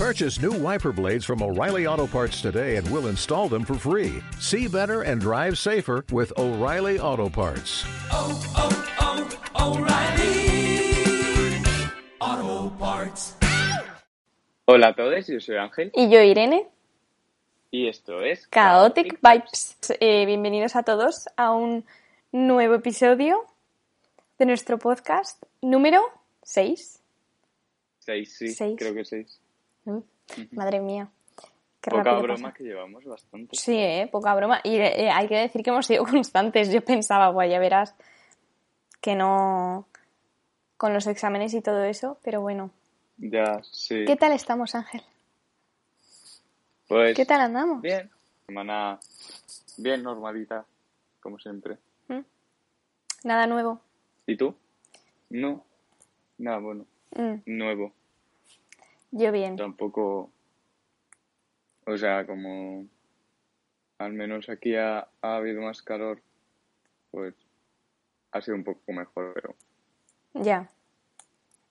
Purchase new wiper blades from O'Reilly Auto Parts today and we'll install them for free. See better and drive safer with O'Reilly Auto Parts. oh, oh, O'Reilly Auto Parts. Hola a todos, yo soy Ángel Y yo, Irene, y esto es Chaotic Vibes. Eh, bienvenidos a todos a un nuevo episodio de nuestro podcast número 6. Seis, sí, Seis. creo que seis. Madre mía. Qué Poca broma pasa. que llevamos bastante. Sí, eh, poca broma. Y eh, hay que decir que hemos sido constantes. Yo pensaba, guay, ya verás que no con los exámenes y todo eso, pero bueno. Ya, sí. ¿Qué tal estamos, Ángel? Pues, ¿Qué tal andamos? Bien. Semana bien normalita, como siempre. Nada nuevo. ¿Y tú? No. Nada bueno. Mm, Nuevo. Yo bien. Tampoco. O sea, como. Al menos aquí ha, ha habido más calor, pues. Ha sido un poco mejor, pero. Ya.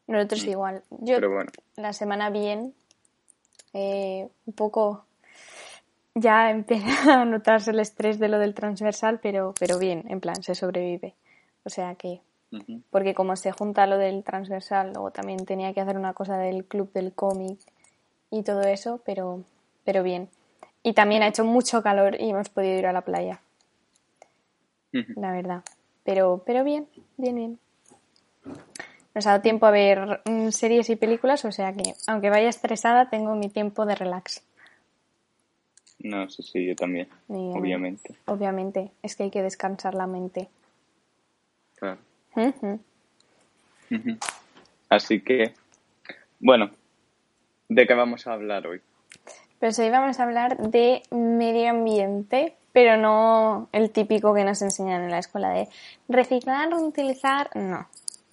Nosotros igual. Yo Pero bueno. la semana bien, eh, un poco ya empieza a notarse el estrés de lo del transversal, pero, pero bien, en plan, se sobrevive. O sea que, Porque como se junta lo del transversal, luego también tenía que hacer una cosa del club del cómic y todo eso, pero, pero bien. Y también ha hecho mucho calor y hemos podido ir a la playa, la verdad. Pero, pero bien, bien, bien. Nos ha dado tiempo a ver mm, series y películas, o sea que, aunque vaya estresada, tengo mi tiempo de relax. No, sí, sí, yo también. Y, Obviamente. Obviamente, es que hay que descansar la mente. Claro. Así que, bueno, ¿de qué vamos a hablar hoy? Pues hoy vamos a hablar de medio ambiente, pero no el típico que nos enseñan en la escuela de reciclar, reutilizar. No.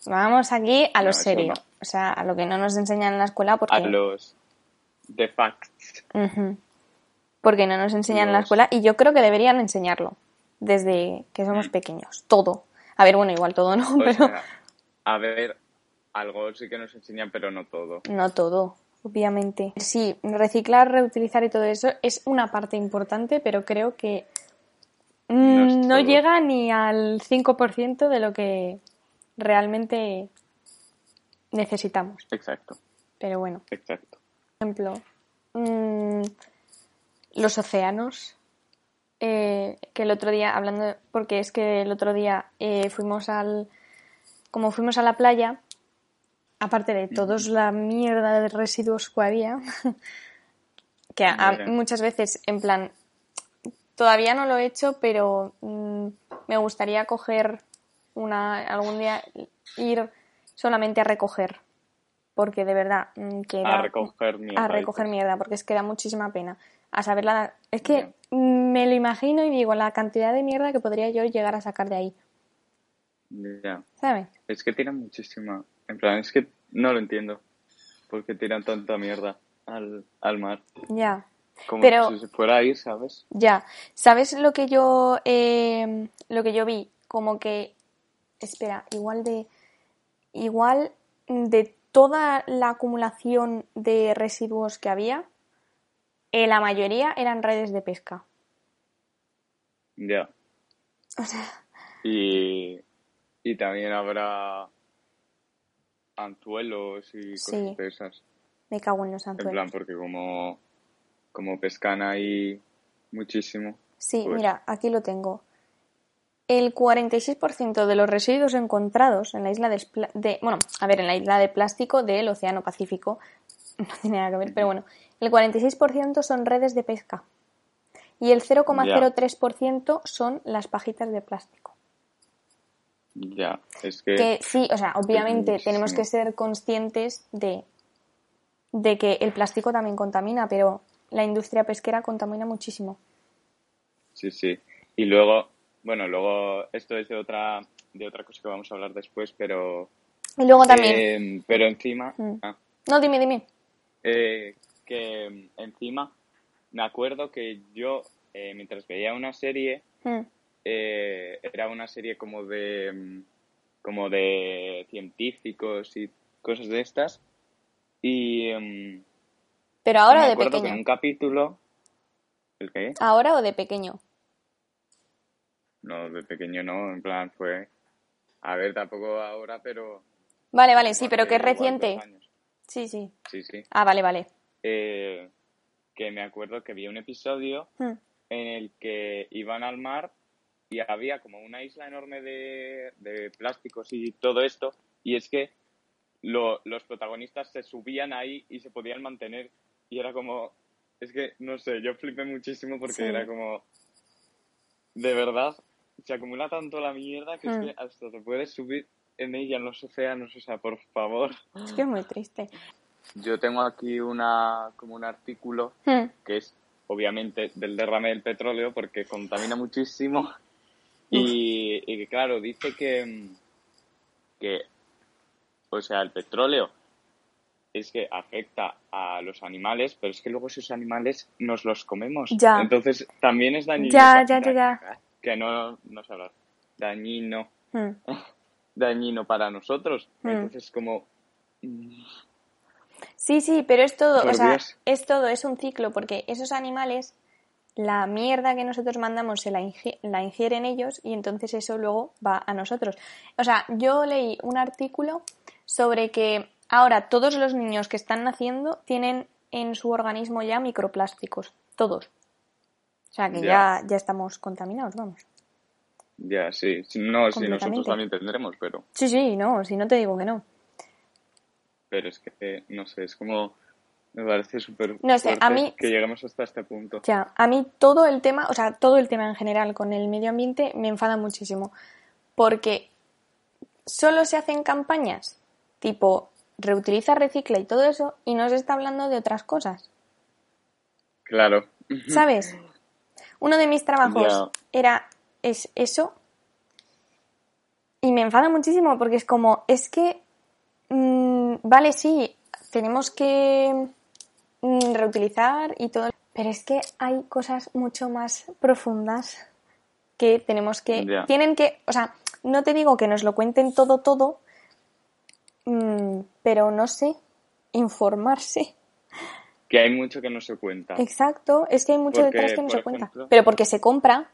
Vamos aquí a lo No, serio. no. O sea, a lo que no nos enseñan en la escuela porque. A los de facts. Porque no nos enseñan en la escuela y yo creo que deberían enseñarlo desde que somos pequeños. Todo. A ver, bueno, igual todo no, O pero sea, a ver, algo sí que nos enseñan, pero no todo. no todo, obviamente. Sí, reciclar, reutilizar y todo eso es una parte importante, pero creo que mm, No llega ni al 5% de lo que realmente necesitamos. Exacto, Pero bueno. exacto. Por ejemplo, mm, los océanos. Eh, que el otro día, hablando, porque es que el otro día eh, fuimos al. Como fuimos a la playa, aparte de todos la mierda de residuos que había, que a- muchas veces, en plan, todavía no lo he hecho, pero mm, me gustaría coger una. algún día ir solamente a recoger. Porque de verdad, mm, que A recoger mierda. a recoger dices. mierda, porque es que da muchísima pena. A saber la... Es que. Me lo imagino y digo la cantidad de mierda que podría yo llegar a sacar de ahí, Ya. ¿sabes? Es que tiran muchísima. En plan, es que no lo entiendo. ¿Por qué tiran tanta mierda al, al mar? Ya, Como Pero- si se fuera a ir, ¿sabes? ya. ¿Sabes lo que yo eh, lo que yo vi? Como que espera, igual de igual de toda la acumulación de residuos que había, eh, la mayoría eran redes de pesca. Ya. O sea, Y, y también habrá anzuelos y Sí. cosas de esas. me cago en los En anzuelos. plan, porque como, como pescan ahí muchísimo. Sí, Pues- mira, aquí lo tengo. El 46% de los residuos encontrados en la isla de- bueno, a ver, en la isla de plástico del Océano Pacífico, no tiene nada que ver, pero bueno, el 46% son redes de pesca y el 0,03% son las pajitas de plástico. Ya, es que... Que sí, o sea, obviamente tenemos que ser conscientes de, de que el plástico también contamina, pero la industria pesquera contamina muchísimo. Sí, sí. Y luego, bueno, luego esto es de otra, de otra cosa que vamos a hablar después, pero... Y luego también... eh, pero encima... Mm. ah, No, dime, dime. eh, que mm, encima me acuerdo que yo, eh, mientras veía una serie, Mm. eh, era una serie como de mm, como de científicos y cosas de estas y mm, Pero ahora me de que pequeño. en un capítulo... ¿El qué? ¿Ahora o de pequeño? No, de pequeño no, en plan fue... A ver, tampoco ahora, pero... Vale, vale, sí, pero que es reciente. Sí, sí. Sí, sí. Ah, vale, vale. Eh, que me acuerdo que vi un episodio Hmm. en el que iban al mar y había como una isla enorme de, de plásticos y todo esto, y es que lo- los protagonistas se subían ahí y se podían mantener, y era como, es que, no sé, yo flipé muchísimo porque Sí. era como, de verdad, se acumula tanto la mierda que Hmm. es que hasta te puedes subir en ella en los océanos, o sea, por favor. Es que es muy triste. Yo tengo aquí una, como un artículo Hmm. que es obviamente del derrame del petróleo porque contamina muchísimo y, y que claro dice que que o sea el petróleo es que afecta a los animales pero es que luego esos animales nos los comemos Ya. entonces también es dañino Ya, ya, ya, ya. que no no sé hablar dañino Hmm. dañino para nosotros Mm. entonces como Sí, sí, pero es todo, o sea, es todo, es un ciclo, porque esos animales, la mierda que nosotros mandamos se la, ingi- la ingieren ellos y entonces eso luego va a nosotros. O sea, yo leí un artículo sobre que ahora todos los niños que están naciendo tienen en su organismo ya microplásticos, todos. O sea, que ya, Ya. ya estamos contaminados, vamos. ya sí no si nosotros también tendremos pero Sí, sí, no, si no te digo que no. Pero es que, no sé, es como, me parece súper No sé, a mí- que lleguemos hasta este punto. Ya, a mí todo el tema, o sea, todo el tema en general con el medio ambiente me enfada muchísimo. Porque solo se hacen campañas tipo reutiliza, recicla y todo eso, y no se está hablando de otras cosas. Claro. ¿Sabes? Uno de mis trabajos era es eso. Y me enfada muchísimo porque es como, es que, vale, sí, tenemos que mm, reutilizar y todo, pero es que hay cosas mucho más profundas que tenemos que, tienen que, o sea, no te digo que nos lo cuenten todo, todo, mm, pero no sé, informarse. Que hay mucho que no se cuenta. Exacto, es que hay mucho Porque, detrás que no se cuenta. Pero porque se compra.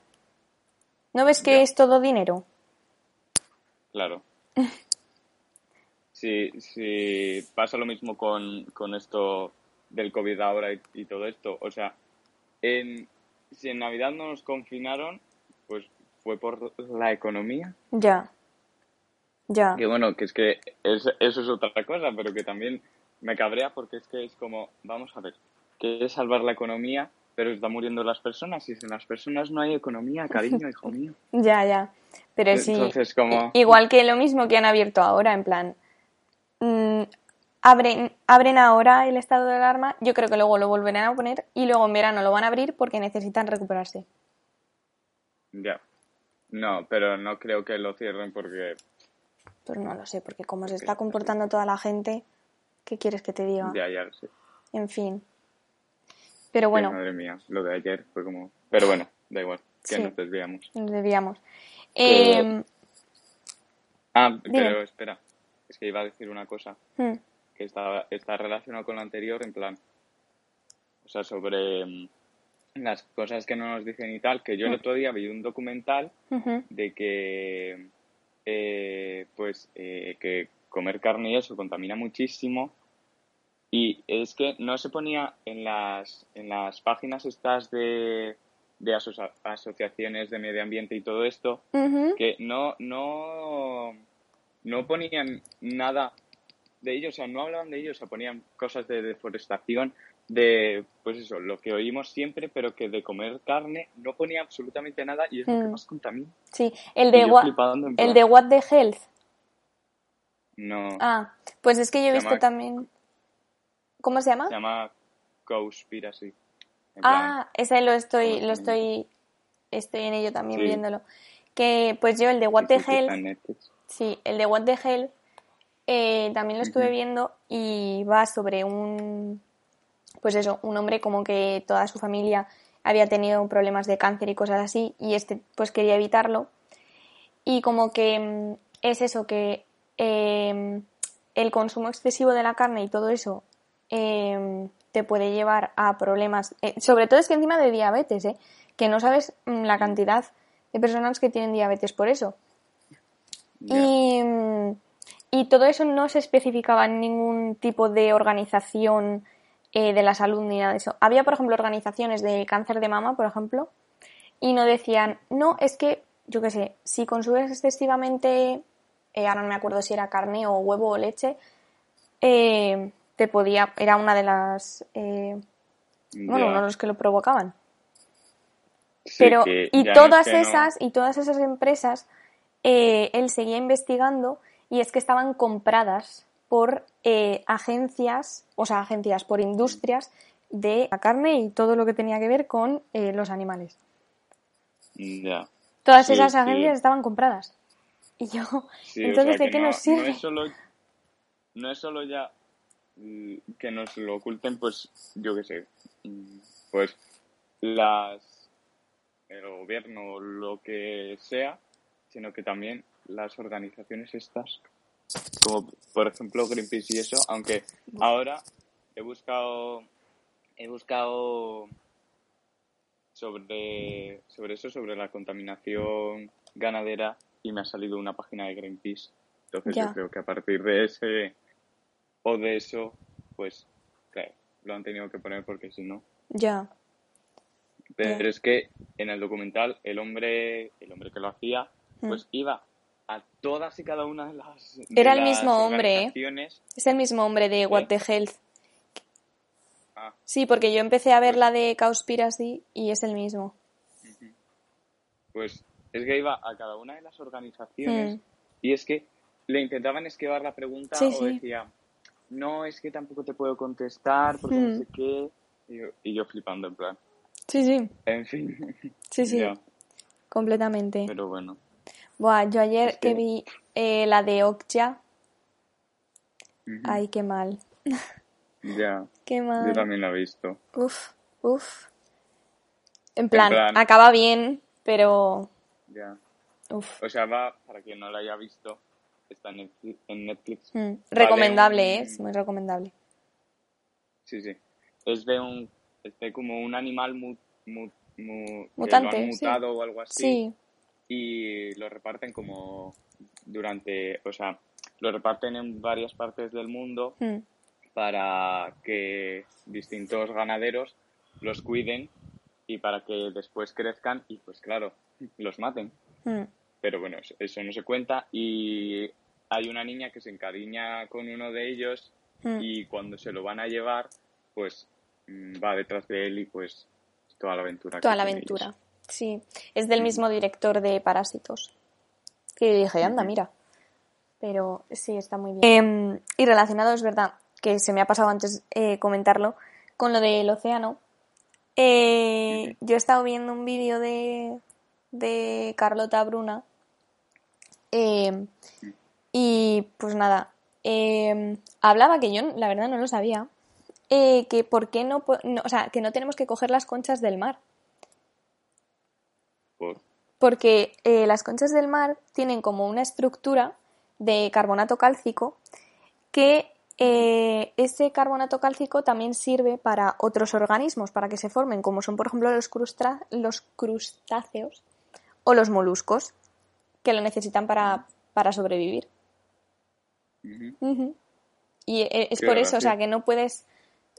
¿No ves que es todo dinero? Claro. Si, si pasa lo mismo con, con esto del COVID ahora y, y todo esto, o sea, en, si en Navidad no nos confinaron, pues fue por la economía. Ya. Ya. Que bueno, que es que es- eso es otra cosa, pero que también me cabrea porque es que es como, vamos a ver, que es salvar la economía, pero está muriendo las personas, y sin las personas no hay economía, cariño, hijo mío. Ya, ya. Pero sí. Entonces, como... i- Igual que lo mismo que han abierto ahora, en plan. Mm, abren, abren ahora el estado de alarma, yo creo que luego lo volverán a poner y luego en verano lo van a abrir porque necesitan recuperarse. Ya. No, pero no creo que lo cierren porque... Pues no lo sé, porque como se está comportando toda la gente, ¿qué quieres que te diga? Ya, ya lo sé. En fin. Pero bueno, Sí, madre mía, lo de ayer fue como... Pero bueno, da igual, que Sí. nos desviamos. nos debíamos. Que- Em, Ah, Dime. pero espera, es que iba a decir una cosa. hmm, que está, está relacionado con lo anterior, en plan, o sea, sobre mm, las cosas que no nos dicen y tal, que yo el otro día vi un documental de que, eh, pues, eh, que comer carne y eso contamina muchísimo y es que no se ponía en las, en las páginas estas de, de asocia- asociaciones de medio ambiente y todo esto, que no, no, no ponían nada de ellos, o sea, no hablaban de ellos, o sea, ponían cosas de deforestación, de, pues eso, lo que oímos siempre, pero que de comer carne no ponía absolutamente nada y es lo que Mm. más contamina. Sí, el de, What, el plan, de What the Health. No, Ah, pues es que yo he visto llama- también. ¿Cómo se llama? se llama Cowspiracy. Ah, ese lo estoy, ¿cómo lo estoy, estoy en ello también Sí. viéndolo. Que pues yo el de What the Health. Sí, el de What the Health eh, también lo estuve viendo y va sobre un, pues eso, un hombre como que toda su familia había tenido problemas de cáncer y cosas así y este pues quería evitarlo y como que mm, es eso que eh, el consumo excesivo de la carne y todo eso eh, te puede llevar a problemas, eh, sobre todo es que encima de diabetes, ¿eh? que no sabes mm, la cantidad de personas que tienen diabetes por eso. Y, y todo eso no se especificaba en ningún tipo de organización eh, de la salud ni nada de eso. Había, por ejemplo, organizaciones de cáncer de mama, por ejemplo, y no decían, no, es que, yo qué sé, si consumes excesivamente, eh, ahora no me acuerdo si era carne o huevo o leche, eh, te podía, era una de las, eh, bueno, uno de los que lo provocaban. Sí, Pero, y todas no- esas, y todas esas empresas, eh, él seguía investigando y es que estaban compradas por eh, agencias, o sea, agencias, por industrias de la carne y todo lo que tenía que ver con eh, los animales. Ya. Todas Sí, esas sí. agencias estaban compradas. Y yo, Sí, entonces, o sea, ¿de qué no, nos sirve? No es solo, no es solo ya mm, que nos lo oculten, pues, yo qué sé, mm, pues las el gobierno o lo que sea, sino que también las organizaciones estas, como por ejemplo Greenpeace y eso, aunque ahora he buscado he buscado sobre, sobre eso, sobre la contaminación ganadera y me ha salido una página de Greenpeace. Entonces Ya. yo creo que a partir de ese o de eso, pues claro, lo han tenido que poner porque si no. Ya, Pero Ya. es que en el documental el hombre, el hombre que lo hacía. Pues iba a todas y cada una de las de Era el mismo hombre, ¿eh? es el mismo hombre de What the Health. Ah, Sí, porque yo empecé a ver la de Cowspiracy y es el mismo. pues es que iba a cada una de las organizaciones Mm. y es que le intentaban esquivar la pregunta Sí, o sí. decía, no, es que tampoco te puedo contestar porque Mm. no sé qué. Y yo, y yo flipando en plan, Sí, sí, en fin. sí, sí, completamente. pero bueno. Buah, yo ayer Es que- que vi eh, la de Okja, Ujú. ay, qué mal, Ya, qué mal. yo también la he visto. Uf, uf. En plan, plan- acaba bien, pero Ya. uf. O sea, va, para quien no la haya visto, está en Netflix. En Netflix. Mm, Vale, Recomendable, un- ¿eh? es muy recomendable. Sí, sí. Es de un, es de como un animal mu, mu- mu- que Mutante, lo han sí. mutado o algo así. Sí, y lo reparten como durante, o sea, lo reparten en varias partes del mundo mm, para que distintos ganaderos los cuiden y para que después crezcan y pues claro, los maten. mm. Pero bueno, eso- no se cuenta y hay una niña que se encariña con uno de ellos Mm. y cuando se lo van a llevar, pues mm, va detrás de él y pues toda la aventura. Toda la aventura. ellos. Sí, es del mismo director de Parásitos. Que dije, anda, mira. Pero sí, está muy bien. Em, y relacionado, es verdad, que se me ha pasado antes eh, comentarlo, con lo del océano. Eh, yo he estado viendo un vídeo de, de Carlota Bruna. em, y pues nada, em, hablaba que yo, la verdad, no lo sabía. eh, que por qué no, no- o sea, que no tenemos que coger las conchas del mar. Por- Porque eh, las conchas del mar tienen como una estructura de carbonato cálcico que eh, ese carbonato cálcico también sirve para otros organismos, para que se formen, como son por ejemplo los, crustáceos o los moluscos, que lo necesitan para, para sobrevivir. Y eh, es Qué por eso, o sea, que no puedes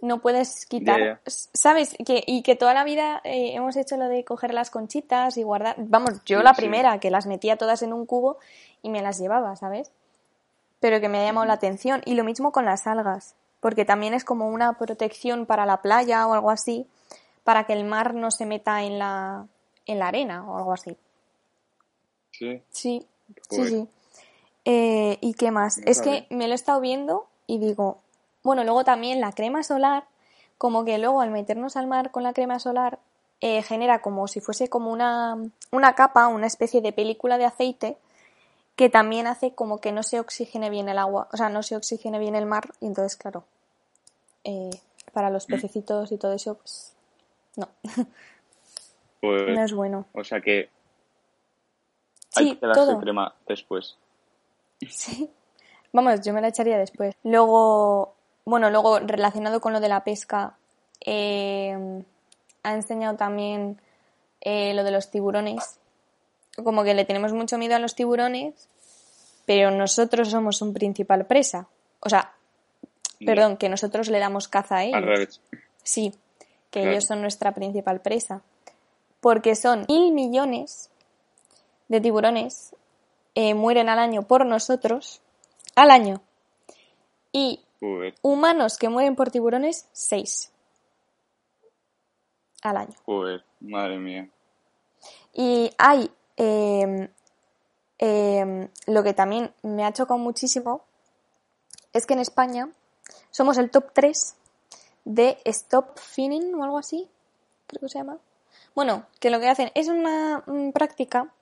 no puedes quitar, ¿sabes? Que, y que toda la vida eh, hemos hecho lo de coger las conchitas y guardar, vamos, yo Sí, la sí. primera, que las metía todas en un cubo y me las llevaba, ¿sabes? Pero que me ha llamado la atención. Y lo mismo con las algas, porque también es como una protección para la playa o algo así, para que el mar no se meta en la, en la arena o algo así. Sí. Sí, sí, sí. Eh, ¿Y qué más? No es que me lo he estado viendo y digo, bueno, luego también la crema solar, como que luego al meternos al mar con la crema solar, eh, genera como si fuese como una, una capa, una especie de película de aceite, que también hace como que no se oxigene bien el agua, o sea, no se oxigene bien el mar, y entonces, claro, eh, para los pececitos y todo eso, pues no, Pues, no es bueno. o sea que hay Sí, que darse todo. crema después. Sí. Vamos, yo me la echaría después. Luego, bueno, luego relacionado con lo de la pesca, eh, ha enseñado también eh, lo de los tiburones. Como que le tenemos mucho miedo a los tiburones, pero nosotros somos un principal presa. O sea, perdón, que nosotros le damos caza a ellos. Al revés. Sí, que Claro. ellos son nuestra principal presa. Porque son mil millones de tiburones eh, mueren al año por nosotros, al año. Y Joder, humanos que mueren por tiburones, seis al año. joder, madre mía. Y hay eh, eh, lo que también me ha chocado muchísimo es que en España somos el top 3 de Stop Finning o algo así, creo que se llama. Bueno, que lo que hacen es una mm, práctica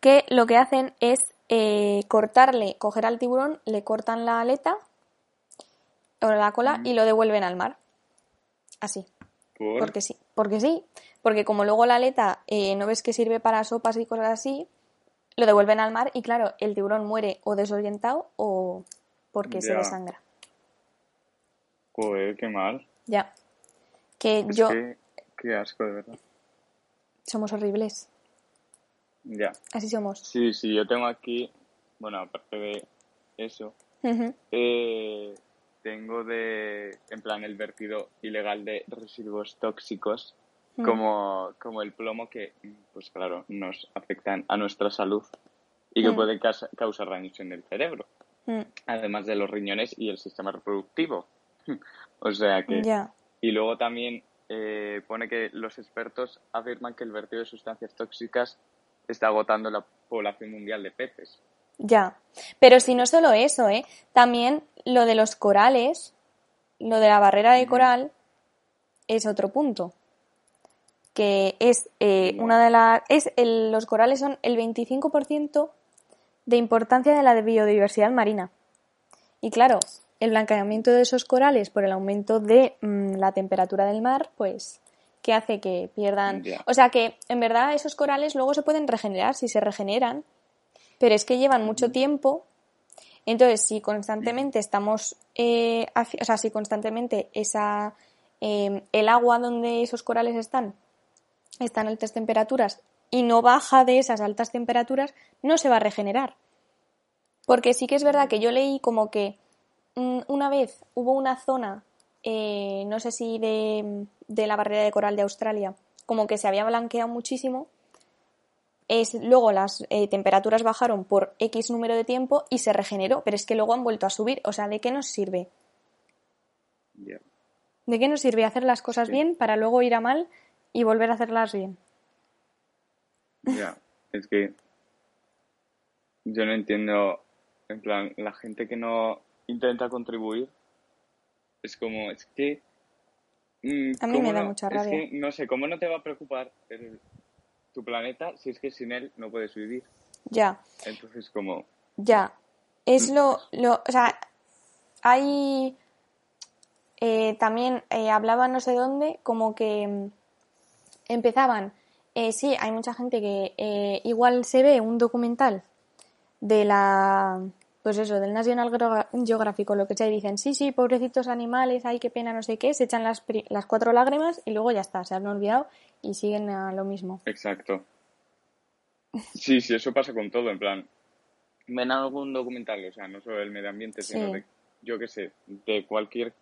que lo que hacen es eh, cortarle, coger al tiburón, le cortan la aleta o la cola y lo devuelven al mar. Así. ¿Por? Porque sí, porque sí. Porque como luego la aleta eh, no ves que sirve para sopas y cosas así, lo devuelven al mar y claro, el tiburón muere o desorientado o porque se desangra. Joder, qué mal. Ya. Que Es yo que, qué asco, de verdad. somos horribles. Ya. Así somos. Sí, sí, yo tengo aquí, bueno, aparte de eso, eh, tengo de, en plan, el vertido ilegal de residuos tóxicos, Mm. como, como el plomo que, pues claro, nos afectan a nuestra salud y que Mm. pueden casa- causar daños en el cerebro, Mm, además de los riñones y el sistema reproductivo. o sea que... Ya. Y luego también eh, pone que los expertos afirman que el vertido de sustancias tóxicas está agotando la población mundial de peces. Ya. Pero si no solo eso, ¿eh? También lo de los corales, lo de la barrera de coral, es otro punto. Que es eh, una de las. Es el- los corales son el 25% de importancia de la biodiversidad marina. Y claro, el blanqueamiento de esos corales por el aumento de mm, la temperatura del mar, pues, que hace que pierdan. O sea que, en verdad, esos corales luego se pueden regenerar si se regeneran, pero es que llevan mucho tiempo. Entonces, si constantemente estamos, eh, o sea, si constantemente esa, eh, el agua donde esos corales están está en altas temperaturas y no baja de esas altas temperaturas, no se va a regenerar. Porque sí que es verdad que yo leí como que mm, una vez hubo una zona, eh, no sé si de, de la barrera de coral de Australia, como que se había blanqueado muchísimo. Es, luego las eh, temperaturas bajaron por X número de tiempo y se regeneró, pero es que luego han vuelto a subir. O sea, ¿de qué nos sirve? ¿De qué nos sirve hacer las cosas Sí. bien para luego ir a mal y volver a hacerlas bien? Ya, es que yo no entiendo, en plan, la gente que no intenta contribuir, es como, es que... mm, A mí ¿cómo me da no? mucha Es rabia. que, no sé, ¿cómo no te va a preocupar el- tu planeta si es que sin él no puedes vivir? Ya. Entonces, como, Ya. Es lo, lo, o sea, hay eh, también eh, hablaba no sé dónde, como que mm, empezaban, eh, sí, hay mucha gente que eh, igual se ve un documental de la, pues eso, del National Geo- Geographic o lo que sea y dicen, sí, sí, pobrecitos animales, ay, qué pena, no sé qué, se echan las, las cuatro lágrimas y luego ya está, se han olvidado y siguen a lo mismo. exacto. Sí, sí, eso pasa con todo, en plan, ven algún documental, o sea, no solo del medio ambiente, sino de, yo qué sé, de cualquier,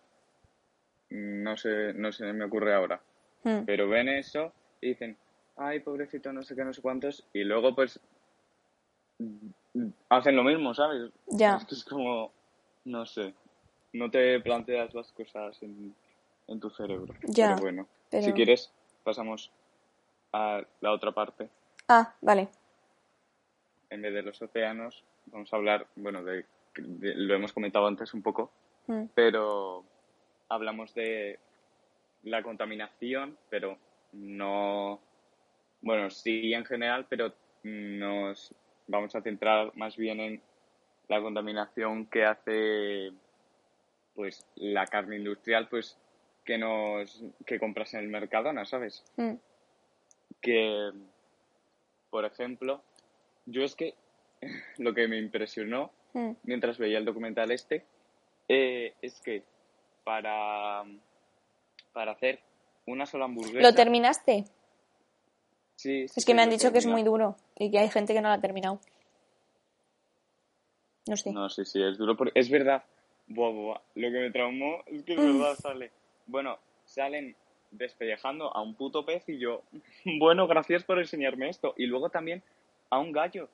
no sé, no se me ocurre ahora, Mm, pero ven eso y dicen, ay, pobrecito, no sé qué, no sé cuántos, y luego pues hacen lo mismo, ¿sabes? Ya. Es que es como, no sé, no te planteas las cosas en, en tu cerebro. Ya, Pero bueno, pero- si quieres, pasamos a la otra parte. Ah, vale. En vez de los océanos, vamos a hablar, bueno, de, de- lo hemos comentado antes un poco, Mm, pero hablamos de la contaminación, pero no, bueno, sí en general, pero nos vamos a centrar más bien en la contaminación que hace pues la carne industrial pues que nos que compras en el Mercadona, ¿sabes? mm, Que por ejemplo, yo es que lo que me impresionó mm, mientras veía el documental este eh, es que para, para hacer una sola hamburguesa. ¿Lo terminaste? Sí, sí, Es que sí, me han dicho que es muy duro y que hay gente que no lo ha terminado. No sé. No, sí, sí, es duro. Porque... Es verdad. Buah, buah, Lo que me traumó es que es Mm. verdad, sale. Bueno, salen despellejando a un puto pez y yo, bueno, gracias por enseñarme esto. Y luego también a un gallo.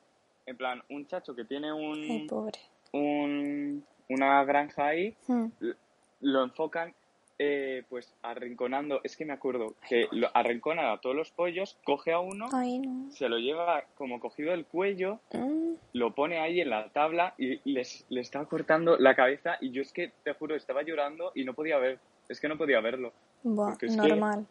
En plan, un chacho que tiene un, Ay, pobre. un una granja ahí, Hmm. lo enfocan eh, pues arrinconando. Es que me acuerdo que lo arrinconan a todos los pollos, coge a uno, Ay, no. se lo lleva como cogido el cuello Mm. lo pone ahí en la tabla y les, le estaba cortando la cabeza y yo es que, te juro, estaba llorando y no podía ver, es que no podía verlo. Buah, que- normal.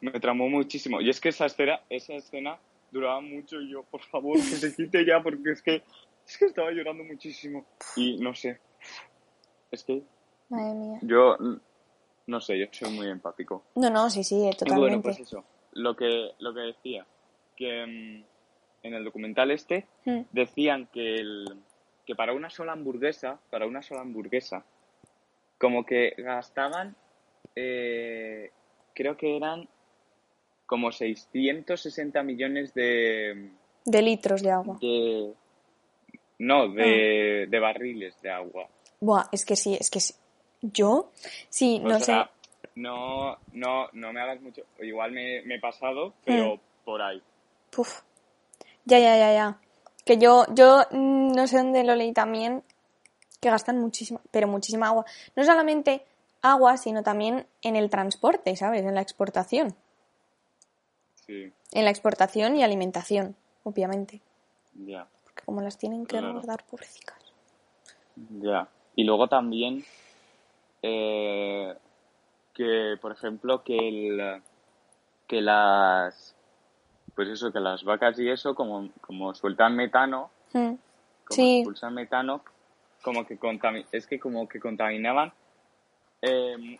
Me tramó muchísimo. Y es que esa escena, esa escena duraba mucho y yo, por favor, que se quite ya porque es que, es que estaba llorando muchísimo. Y no sé, es que Madre mía. yo, no sé, yo soy muy empático. No, no, sí, sí, totalmente. bueno, pues eso, lo que, lo que decía, que mm, en el documental este Hmm. decían que, el, que para una sola hamburguesa, para una sola hamburguesa, como que gastaban, eh, creo que eran como 660 millones de, De litros de agua. de no, de, Ah. de barriles de agua. Buah, es que sí, es que sí. Yo, sí, O no sea, sé. no, no, no me hagas mucho, igual me, me he pasado, pero Hmm. por ahí. Puf. Ya, ya, ya, ya. Que yo, yo mm, no sé dónde lo leí también, que gastan muchísima, pero muchísima agua. No solamente agua, sino también en el transporte, ¿sabes? En la exportación. Sí, En la exportación y alimentación, obviamente. ya. Porque como las tienen que Claro. guardar, pobrecicas. Ya. Y luego también eh, que, por ejemplo, que el, que las pues eso, que las vacas y eso, como, como sueltan metano, Mm. como Sí. expulsan metano, como que es que como que contaminaban. Eh,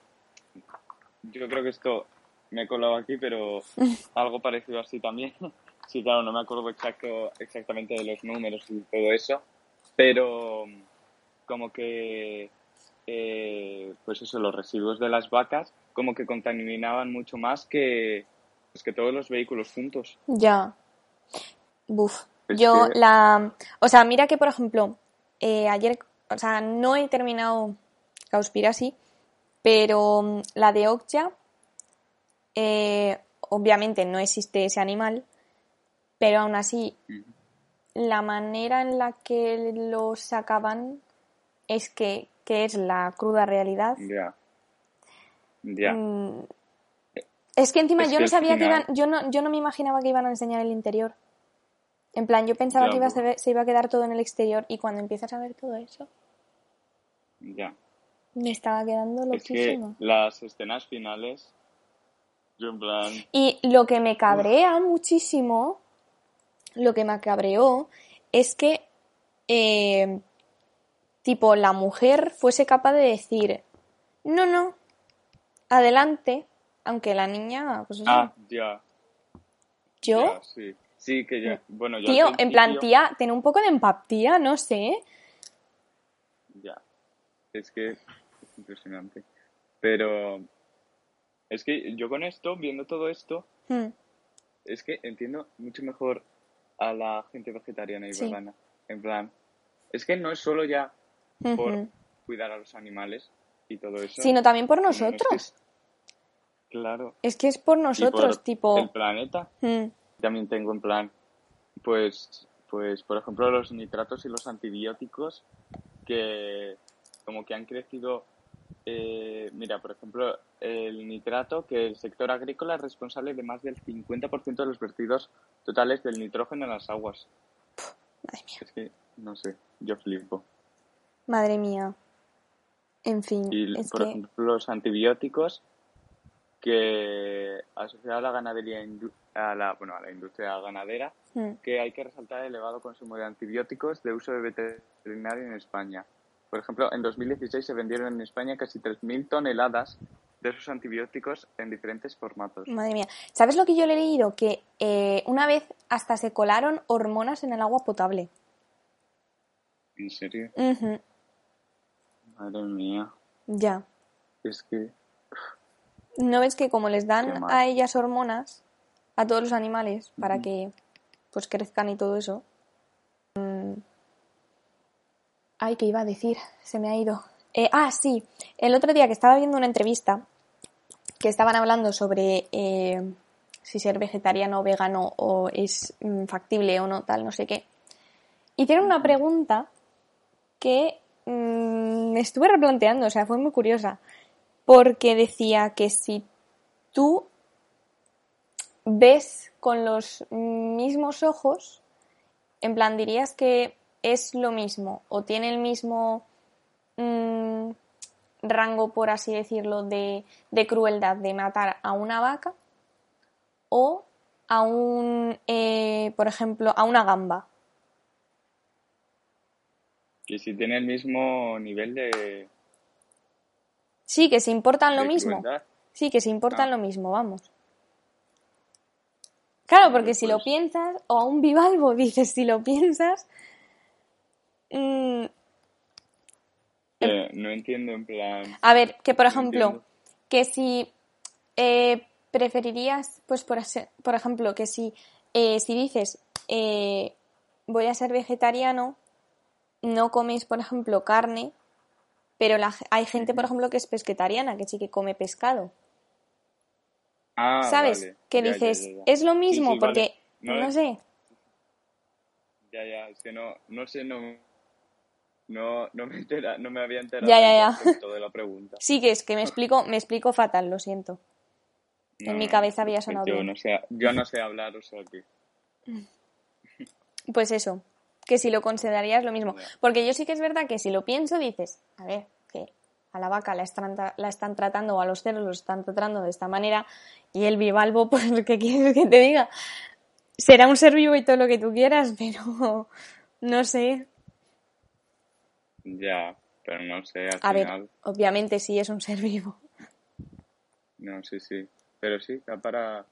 yo creo que esto me he colado aquí, pero algo parecido así también. Sí, claro, no me acuerdo exacto, exactamente de los números y todo eso, pero como que, eh, pues eso, los residuos de las vacas como que contaminaban mucho más que, pues que todos los vehículos juntos. Ya. Buf. Yo que- la... O sea, mira que, por ejemplo, eh, ayer... O sea, no he terminado Cowspiracy, pero mm, la de Okja, eh, obviamente no existe ese animal, pero aún así, la manera en la que lo sacaban es que, que es la cruda realidad. Ya. Ya. Mm, Es que encima Es yo que no sabía que iban, yo no, yo no me imaginaba que iban a enseñar el interior. En plan, yo pensaba Ya, que iba a pues. se iba a quedar todo en el exterior y cuando empiezas a ver todo eso, Ya. Me estaba quedando Es que loquísimo. las escenas finales, yo en plan, Y lo que me cabrea muchísimo, lo que me cabreó, es que, eh, tipo, la mujer fuese capaz de decir, no, no, adelante, aunque la niña, pues eso, ah, ya, yo, ya, sí. Sí, que ya, bueno, yo tío, en plan, tía, ten un poco de empatía, no sé. Ya. Es que impresionante. Pero es que yo con esto, viendo todo esto, Hmm, es que entiendo mucho mejor a la gente vegetariana y Sí. vegana. En plan, es que no es solo ya por cuidar a los animales y todo eso. Sino también por sino es que nosotros. claro. Es que es por nosotros, por tipo... el planeta. hmm, También tengo en plan, pues, pues, por ejemplo, los nitratos y los antibióticos que como que han crecido. Eh, mira, por ejemplo, el nitrato, que el sector agrícola es responsable de más del 50% de los vertidos totales del nitrógeno en las aguas. Madre mía. Es que, no sé, yo flipo. Madre mía. En fin, Y, es por que... ejemplo, los antibióticos que asociados a la ganadería, a la, bueno, a la industria ganadera, hmm, que hay que resaltar el elevado consumo de antibióticos de uso de veterinario en España. Por ejemplo, en 2016 se vendieron en España casi 3.000 toneladas de esos antibióticos en diferentes formatos. Madre mía. ¿Sabes lo que yo le he leído? Que eh, una vez hasta se colaron hormonas en el agua potable. ¿En serio? Madre mía. Ya. Es que... ¿No ves que como les dan a ellas hormonas, a todos los animales, para que pues crezcan y todo eso? mm, Ay, ¿qué iba a decir? Se me ha ido. Eh, ah, sí. El otro día que estaba viendo una entrevista que estaban hablando sobre eh, si ser vegetariano o vegano o es mm, factible o no, tal, no sé qué. Hicieron una pregunta que mm, me estuve replanteando, o sea, fue muy curiosa, porque decía que si tú ves con los mismos ojos, en plan dirías que es lo mismo o tiene el mismo mm, rango, por así decirlo, de, de crueldad de matar a una vaca o a un, eh, por ejemplo, a una gamba. Que si tiene el mismo nivel de, Sí, que se importan lo mismo. crueldad. Sí, que se importan Ah. lo mismo, vamos. Claro, porque si lo Pues- piensas, o a un bivalvo dices, si lo piensas, mm, Que no entiendo en plan. a ver, que por ejemplo, que si eh, preferirías, pues por, por ejemplo, que si, eh, si dices, eh, voy a ser vegetariano, no comes, por ejemplo, carne, pero la hay gente, por ejemplo, que es pesquetariana, que sí que come pescado. Ah, ¿Sabes? vale. Que Ya, dices, ya, ya. es lo mismo, sí, porque, vale. no, No, sé, Ya, ya, es que no, no sé, no, no, no me entera, no me había enterado Ya, ya, del ya. concepto de la pregunta. sí que es que me explico, me explico fatal, lo siento. En mi cabeza había sonado yo bien. No sé, yo no sé hablar, o sea que... Pues eso, que si lo considerarías lo mismo. Porque yo sí que es verdad que si lo pienso dices, a ver, que a la vaca la están, la están tratando o a los cerdos los están tratando de esta manera y el bivalvo, pues, ¿qué quieres que te diga? Será un ser vivo y todo lo que tú quieras, pero no sé. Ya, pero no sé, al A ver, final... obviamente sí es un ser vivo. No, sí, sí. Pero sí, para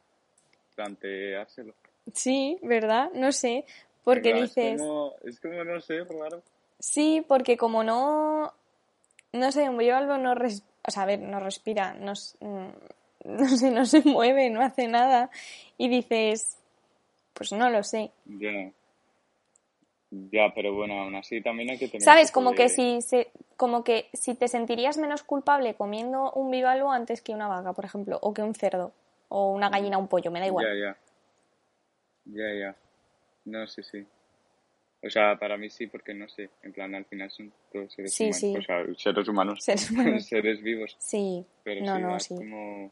planteárselo. Sí, ¿verdad? No sé. Porque dices... Es como, es como, no sé, raro. Sí, porque como no, no sé, un bivalvo no, res- o sea, a ver, no respira, no, mm, no sé, no se mueve, no hace nada y dices, pues no lo sé. Ya. Ya, pero bueno, aún así también hay que tener... ¿Sabes? Como que si se, como que si te sentirías menos culpable comiendo un bivalvo antes que una vaca, por ejemplo, o que un cerdo, o una gallina, un pollo, me da igual. Ya, ya. Ya, ya. No, sí, sí. O sea, para mí sí, porque no sé. En plan, al final son todos seres Sí, humanos. sí. O sea, seres humanos. Seres humanos. seres vivos. Sí, Pero no, sí, no, sí. como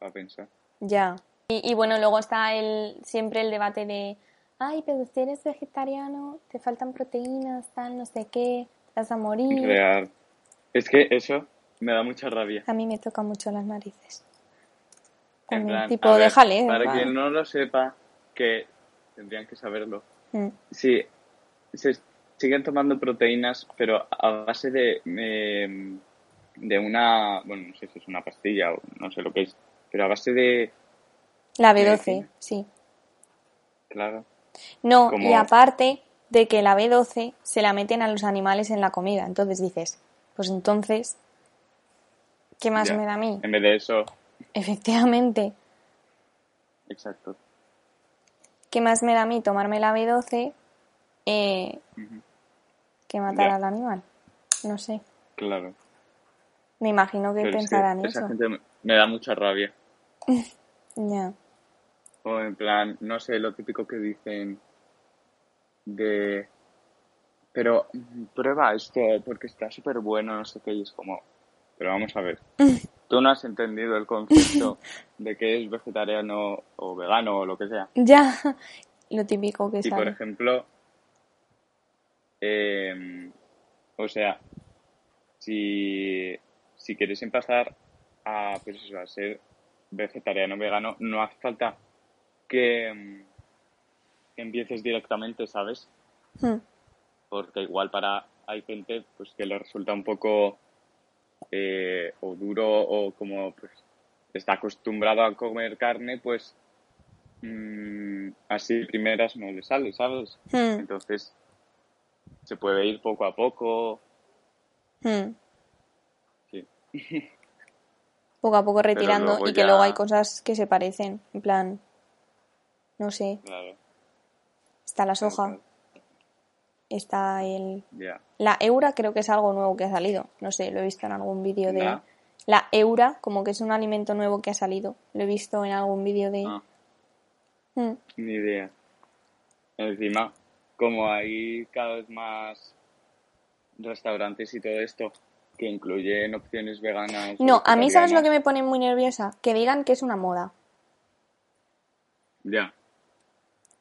a pensar. Ya. Y, y bueno, luego está el, siempre el debate de, ay, pero si eres vegetariano, te faltan proteínas, tal, no sé qué, te vas a morir. Real. Es que eso me da mucha rabia. A mí me toca mucho las narices. También, plan, tipo, ver, déjale. Para va. quien no lo sepa, que tendrían que saberlo. Mm. Sí, se siguen tomando proteínas, pero a base de, eh, de una, bueno, no sé si es una pastilla o no sé lo que es, pero a base de, La B12, Medicina. sí. claro, No, Como- y aparte de que la B12 se la meten a los animales en la comida. Entonces dices, pues entonces, ¿qué más ya. me da a mí? En vez de eso, Efectivamente, exacto. ¿qué más me da a mí tomarme la B12 eh, que matar Ya. al animal? No sé. Claro. Me imagino que Pero es que pensarán esa eso. gente me- me da mucha rabia. Ya. O en plan, no sé, lo típico que dicen de... Pero prueba esto porque está súper bueno, no sé qué, y es como... Pero vamos a ver. Tú no has entendido el concepto de que es vegetariano o vegano o lo que sea. Ya. Lo típico que Si, por sale. ejemplo, eh, o sea, si, si quieres empezar a, pues eso, a ser vegetariano o vegano, no hace falta que, mm, que empieces directamente, ¿sabes? Hmm. Porque igual para hay gente pues que le resulta un poco eh, o duro o como pues está acostumbrado a comer carne, pues mm, así primeras no le sale, ¿sabes? Hmm. Entonces se puede ir poco a poco. Hmm. Sí. poco a poco retirando y que ya- luego hay cosas que se parecen. En plan, no sé, Claro. está la soja, claro. está el... Ya. La eura creo que es algo nuevo que ha salido. No sé, lo he visto en algún vídeo de... ¿La? La eura, como que es un alimento nuevo que ha salido. Lo he visto en algún vídeo de... Ah, Mm, ni idea. Encima, como hay cada vez más restaurantes y todo esto que incluyen opciones veganas. No, a mí sabes lo que me pone muy nerviosa, que digan que es una moda. Ya.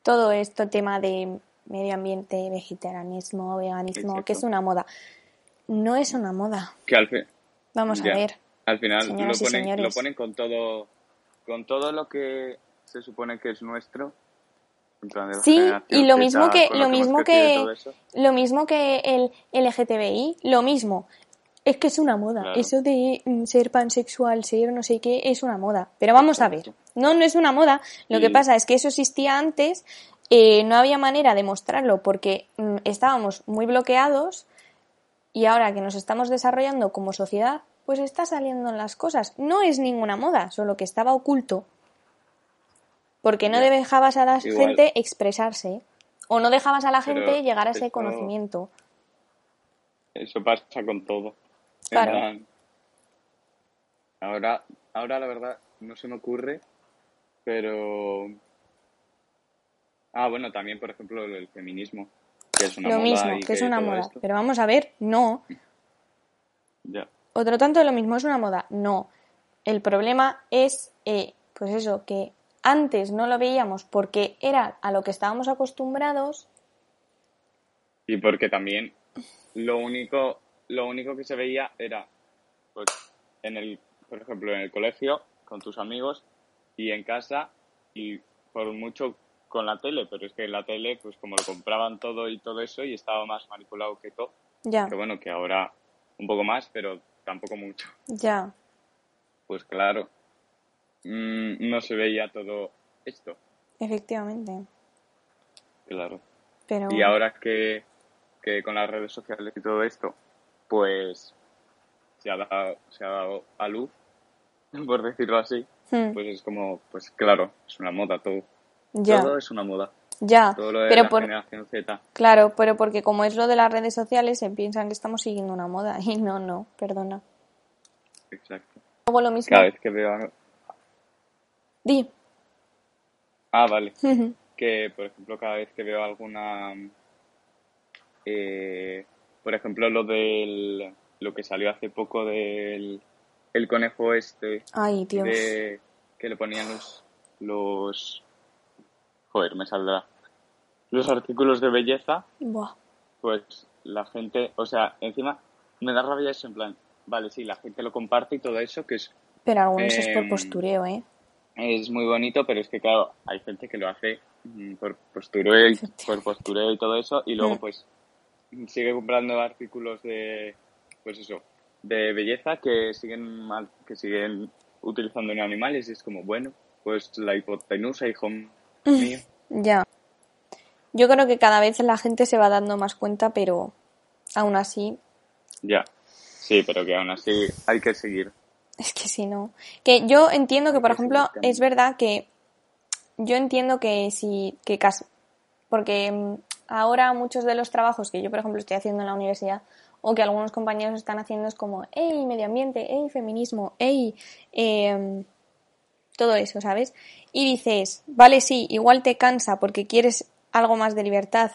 Todo esto tema de medio ambiente, vegetarianismo, veganismo, Exacto. que es una moda. No es una moda. Que al fin, Vamos Ya. a ver. al final lo ponen, lo señores. ponen con todo, con todo lo que se supone que es nuestro. Sí, y lo mismo que lo mismo que lo mismo que el LGTBI, lo mismo. Es que es una moda. Claro. Eso de mm, ser pansexual, ser no sé qué, es una moda. Pero vamos a ver. No, no es una moda. Lo que pasa es que eso existía antes, eh, no había manera de mostrarlo porque mm, estábamos muy bloqueados y ahora que nos estamos desarrollando como sociedad, pues está saliendo en las cosas. No es ninguna moda, solo que estaba oculto. Porque no dejabas a la Igual. gente expresarse. O no dejabas a la Pero gente llegar a ese conocimiento. Eso pasa con todo. Claro. Ahora, ahora la verdad no se me ocurre, pero... Ah, bueno, también, por ejemplo, el feminismo, que es una Lo moda mismo, que es una moda. esto. Pero vamos a ver, no. Ya, Otro tanto de lo mismo es una moda. No. El problema es, eh, pues eso, que antes no lo veíamos porque era a lo que estábamos acostumbrados. Y porque también lo único, lo único que se veía era, pues, en el, por ejemplo, en el colegio, con tus amigos, y en casa, y por mucho con la tele, pero es que la tele, pues como lo compraban todo y todo eso, y estaba más manipulado que todo, Ya, que bueno, que ahora un poco más, pero tampoco mucho. ya. Pues claro, mm, no se veía todo esto, Efectivamente. claro. Pero. Y ahora que, que con las redes sociales y todo esto, pues se ha dado, se ha dado a luz, por decirlo así, Hmm, pues es como, pues claro, es una moda todo. ya, Todo es una moda. ya. Todo lo de Pero la por, generación Z. claro, pero porque como es lo de las redes sociales, se piensan que estamos siguiendo una moda. Y no, no, perdona. Exacto. Luego lo mismo. Cada vez que veo... Di. Ah, vale. que, por ejemplo, cada vez que veo alguna... eh, por ejemplo, lo del... Lo que salió hace poco del... El conejo este... Ay, Dios. de que le ponían los los joder me saldrá los artículos de belleza Buah. pues la gente o sea encima me da rabia eso en plan vale sí la gente lo comparte y todo eso que es Pero algunos es por Em, postureo, ¿eh? es muy bonito pero es que claro hay gente que lo hace mm, por postureo y, por postureo y todo eso y luego Mm. pues sigue comprando artículos de pues eso de belleza que siguen mal, que siguen utilizando en animales y es como bueno pues la hipotenusa hijo mío Ya. Yo creo que cada vez la gente se va dando más cuenta, pero aún así, ya sí pero que aún así hay que seguir es que si no. Que yo entiendo que, por ejemplo, es verdad que yo entiendo que si, que casi, porque mm, ahora muchos de los trabajos que yo, por ejemplo, estoy haciendo en la universidad o que algunos compañeros están haciendo es como, hey, medio ambiente, hey, feminismo, hey, em, todo eso, ¿sabes? Y dices, vale, sí, igual te cansa porque quieres algo más de libertad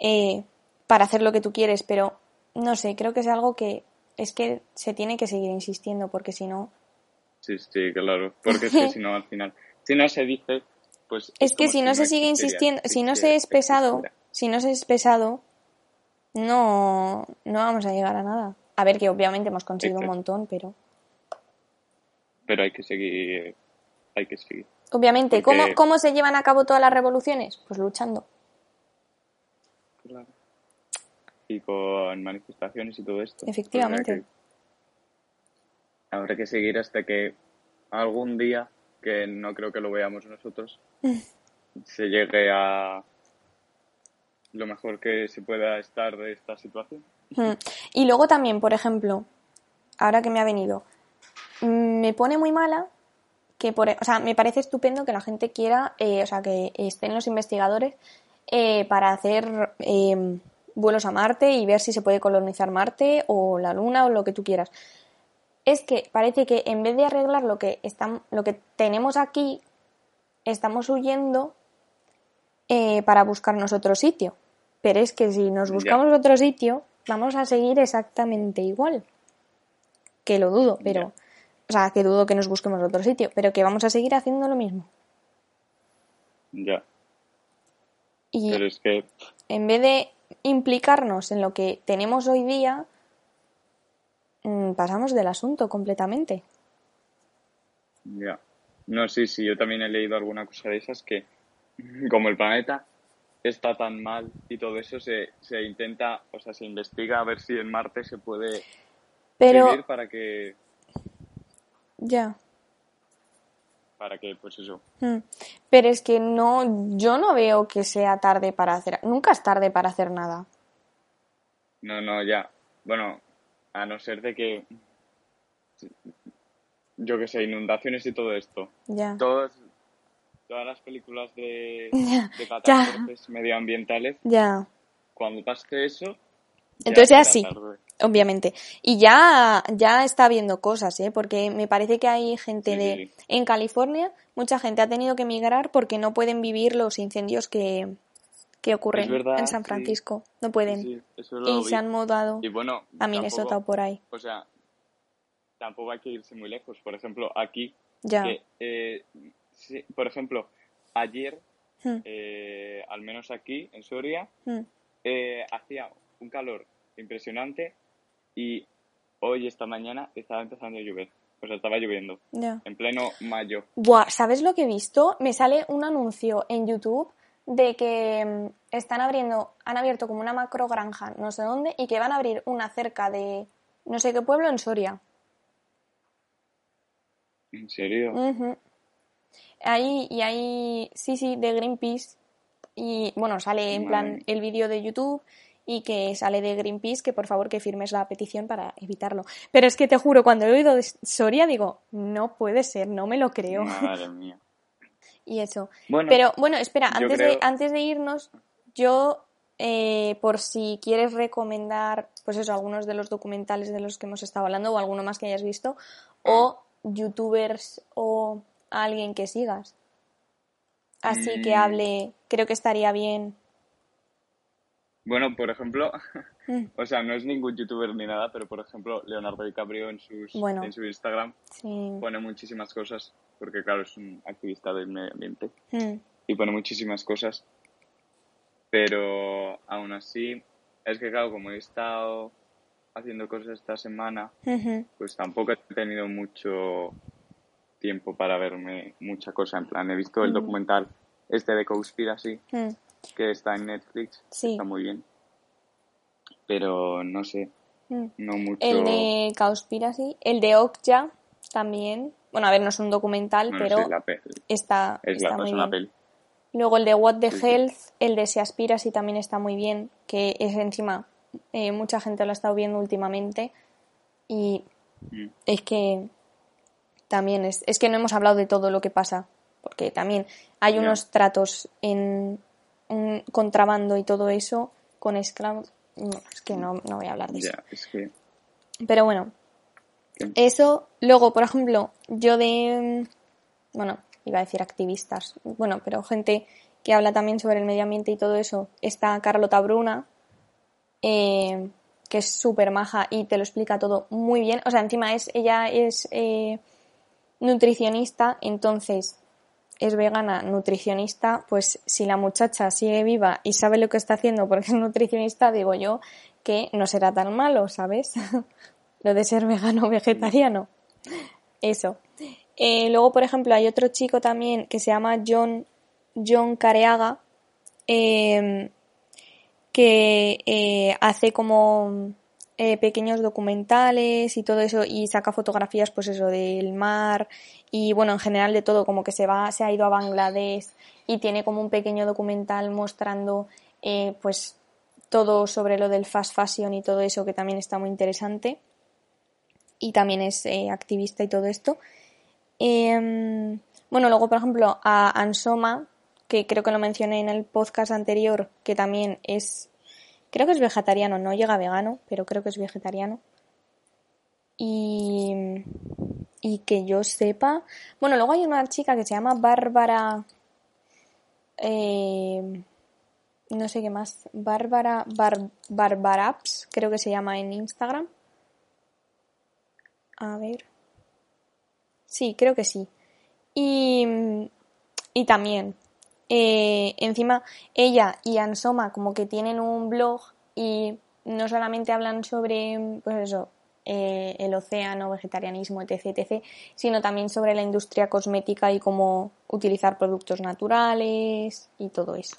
eh, para hacer lo que tú quieres, pero no sé, creo que es algo que es que se tiene que seguir insistiendo porque si no, sí sí claro porque es que si no al final si no se dice pues es que si no se sigue insistiendo, si no se es pesado, si no se es pesado, no, no vamos a llegar a nada. A ver, que obviamente hemos conseguido un montón, pero pero hay que seguir hay que seguir obviamente, Porque- ¿cómo, ¿cómo se llevan a cabo todas las revoluciones? Pues luchando. Claro. Y con manifestaciones y todo esto. Efectivamente. Habrá que, habrá que seguir hasta que algún día, que no creo que lo veamos nosotros, se llegue a lo mejor que se pueda estar de esta situación. Mm. Y luego también, por ejemplo, ahora que me ha venido, me pone muy mala que por, o sea, me parece estupendo que la gente quiera, eh, o sea, que estén los investigadores eh, para hacer eh, vuelos a Marte y ver si se puede colonizar Marte o la Luna o lo que tú quieras. Es que parece que en vez de arreglar lo que, están, lo que tenemos aquí, estamos huyendo eh, para buscarnos otro sitio. Pero es que si nos Ya. buscamos otro sitio, vamos a seguir exactamente igual. Que lo dudo, pero. O sea, que dudo que nos busquemos otro sitio, pero que vamos a seguir haciendo lo mismo. Ya. Y Pero es que, en vez de implicarnos en lo que tenemos hoy día, pasamos del asunto completamente. ya. No, sí, sí, yo también he leído alguna cosa de esas que, como el planeta está tan mal y todo eso, se, se intenta, o sea, se investiga a ver si en Marte se puede Pero, vivir para que, ya. para que, pues eso. Mm. Pero es que no, yo no veo que sea tarde para hacer, nunca es tarde para hacer nada. No, no, ya. Bueno, a no ser de que, yo qué sé, inundaciones y todo esto. Ya. Todas, todas las películas de, Ya, de catástrofes medioambientales, Ya. cuando pase eso, ya Entonces ya sí. tarde. Obviamente. Y ya, ya está viendo cosas, ¿eh? Porque me parece que hay gente Sí, de... sí. En California, mucha gente ha tenido que emigrar porque no pueden vivir los incendios que, que verdad, en San sí. Francisco. No pueden. Sí, eso lo y vi. se han mudado Y bueno, a Minnesota tampoco- o por ahí. O sea, tampoco hay que irse muy lejos. Por ejemplo, aquí, Ya. que, eh, sí, por ejemplo, ayer, Hmm, eh, al menos aquí, en Soria, hmm. eh, hacía un calor impresionante y hoy, esta mañana, estaba empezando a llover. O sea, estaba lloviendo, Ya. en pleno mayo. Buah, ¿sabes lo que he visto? Me sale un anuncio en YouTube de que mm, están abriendo, han abierto como una macro granja, no sé dónde, y que van a abrir una cerca de no sé qué pueblo en Soria. ¿En serio? Ahí, y ahí, sí, sí, de Greenpeace. Y bueno, sale en Madre plan el vídeo de YouTube y que sale de Greenpeace que por favor que firmes la petición para evitarlo. Pero es que te juro, cuando he oído de Soria digo, no puede ser, no me lo creo. Madre mía. Y eso. Bueno, Pero bueno, espera, antes, de, antes de irnos, yo, eh, por si quieres recomendar, pues eso, algunos de los documentales de los que hemos estado hablando o alguno más que hayas visto, o youtubers o alguien que sigas. Así que Mm. hable, creo que estaría bien. Bueno, por ejemplo, Mm, o sea, no es ningún youtuber ni nada, pero por ejemplo, Leonardo DiCaprio en, sus, Bueno. en su Instagram Sí. pone muchísimas cosas, porque claro, es un activista del medio ambiente, Mm, y pone muchísimas cosas, pero aún así, es que claro, como he estado haciendo cosas esta semana, pues tampoco he tenido mucho tiempo para verme mucha cosa, en plan, he visto el Mm. documental este de Conspiracy, mm. Que está en Netflix, Sí. está muy bien, pero no sé, Mm. no mucho... El de Cowspiracy, el de Okja también. Bueno, a ver, no es un documental, pero está, es está la muy es bien. peli. Luego el de What the Sí, sí. Health, el de Se Aspira, sí también está muy bien, que es encima, eh, mucha gente lo ha estado viendo últimamente y Mm. es que también es, es que no hemos hablado de todo lo que pasa, porque también hay unos tratos en un contrabando y todo eso con esclavos. No, es que no, no voy a hablar de eso. Ya, es que... Pero bueno, eso, luego, por ejemplo, yo de, mm, bueno, iba a decir activistas, bueno, pero gente que habla también sobre el medio ambiente y todo eso, está Carlota Bruna, eh, que es súper maja y te lo explica todo muy bien. O sea, encima es, ella es eh, nutricionista, entonces es vegana, nutricionista, pues si la muchacha sigue viva y sabe lo que está haciendo porque es nutricionista, digo yo que no será tan malo, ¿sabes? lo de ser vegano vegetariano. Eso. Eh, luego, por ejemplo, hay otro chico también que se llama John, John Careaga, eh, que eh, hace como eh, pequeños documentales y todo eso y saca fotografías pues eso del mar y bueno en general de todo como que se va se ha ido a Bangladesh y tiene como un pequeño documental mostrando eh, pues todo sobre lo del fast fashion y todo eso que también está muy interesante y también es eh, activista y todo esto. Em, bueno, luego, por ejemplo, a Ansoma, que creo que lo mencioné en el podcast anterior, que también es, creo que es vegetariano, no llega vegano, pero creo que es vegetariano. Y, y que yo sepa, bueno, luego hay una chica que se llama Bárbara, eh, no sé qué más, Bárbara Bar, Barbaraps, creo que se llama en Instagram. A ver. Sí, creo que sí. Y, y también, eh, encima, ella y Ansoma como que tienen un blog y no solamente hablan sobre, pues eso, eh, el océano, vegetarianismo, etc, etc, sino también sobre la industria cosmética y cómo utilizar productos naturales y todo eso.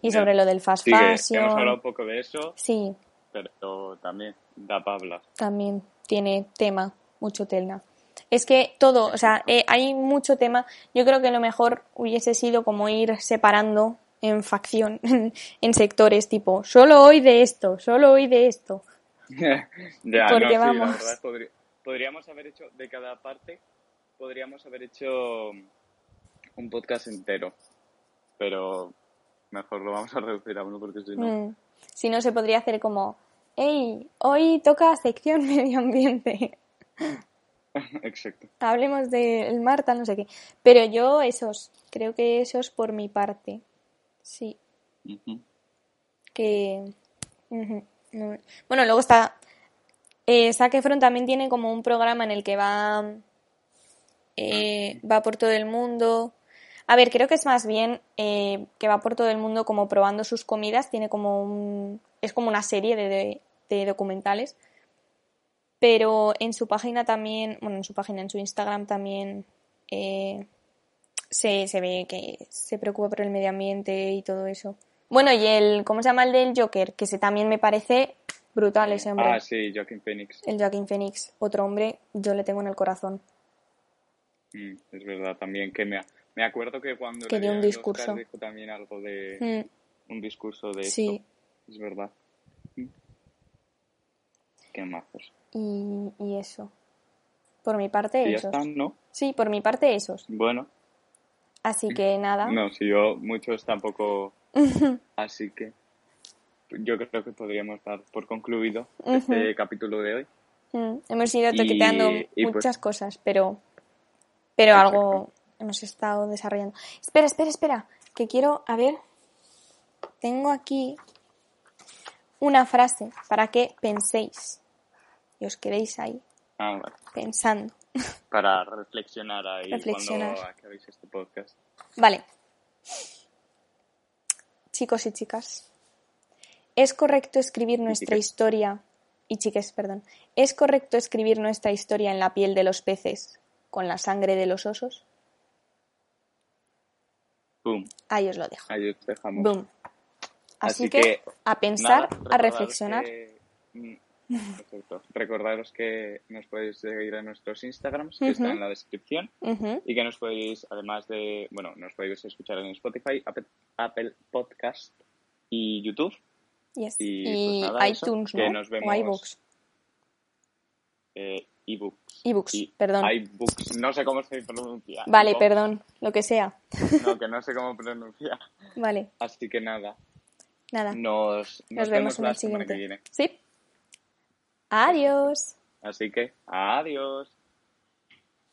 Y sobre lo del fast Sí, fashion. hemos hablado un poco de eso, Sí, pero también da para hablar. también tiene tema, mucho tela. Es que todo, o sea, eh, hay mucho tema. Yo creo que lo mejor hubiese sido como ir separando en facción, en sectores, tipo, solo hoy de esto, solo hoy de esto. ya, Porque no, sí, vamos. la verdad, podri- podríamos haber hecho, de cada parte, podríamos haber hecho un podcast entero, pero mejor lo vamos a reducir a uno porque si no... Mm. Si no, se podría hacer como, hey, hoy toca sección medio ambiente. Exacto. Hablemos del mar, tal, no sé qué. Pero yo esos, creo que esos por mi parte. Sí, que... no. Bueno, luego está... Eh, Zac Efron también tiene como un programa en el que va... eh, va por todo el mundo. A ver, creo que es más bien eh, que va por todo el mundo como probando sus comidas. Tiene como un... Es como una serie de, de- de documentales. Pero en su página también, bueno, en su página, en su Instagram también eh, se, se ve que se preocupa por el medio ambiente y todo eso. Bueno, y el, ¿cómo se llama el del Joker? Que ese también me parece brutal ese hombre. Ah, sí, Joaquin Phoenix. El Joaquin Phoenix, otro hombre, yo le tengo en el corazón. Mm, es verdad también que me, me acuerdo que cuando Que dio un discurso. Oscar dijo también algo de Mm, un discurso de sí, esto. Es verdad. Qué mazos. y, y eso. Por mi parte, ya esos. están, ¿no? Sí, por mi parte, esos. Bueno, Así que nada. no, si yo muchos tampoco. Así que yo creo que podríamos dar por concluido este capítulo de hoy. Mm, hemos ido toqueteando y pues- muchas cosas, pero, pero Exacto. algo hemos estado desarrollando. Espera, espera, espera, que quiero, a ver, tengo aquí una frase para que penséis y os quedéis ahí Ah, vale. pensando. Para reflexionar ahí Reflexionar. cuando acabéis este podcast. Vale. Chicos y chicas, ¿es correcto escribir nuestra historia? Y chiques, perdón. ¿Es correcto escribir nuestra historia en la piel de los peces con la sangre de los osos? Boom. Ahí os lo dejo. Ahí os dejamos. Boom. Así, Así que, que, a pensar, Nada, a reflexionar. que- mm, Perfecto. Recordaros que nos podéis seguir en nuestros Instagrams, que están en la descripción, y que nos podéis, además de, bueno, nos podéis escuchar en Spotify, Apple, Apple Podcast y YouTube. Yes. Y, Y, pues nada, eso, iTunes, que ¿no? nos O vemos- iBooks. Eh, ebooks. ebooks, Y perdón. iBooks. No sé cómo se pronuncia. Vale, perdón, lo que sea. No, que no sé cómo pronuncia. Vale, Así que nada, nada. nos, nos, Nos vemos en la el semana siguiente. que viene. ¿Sí? Adiós. Así que, adiós.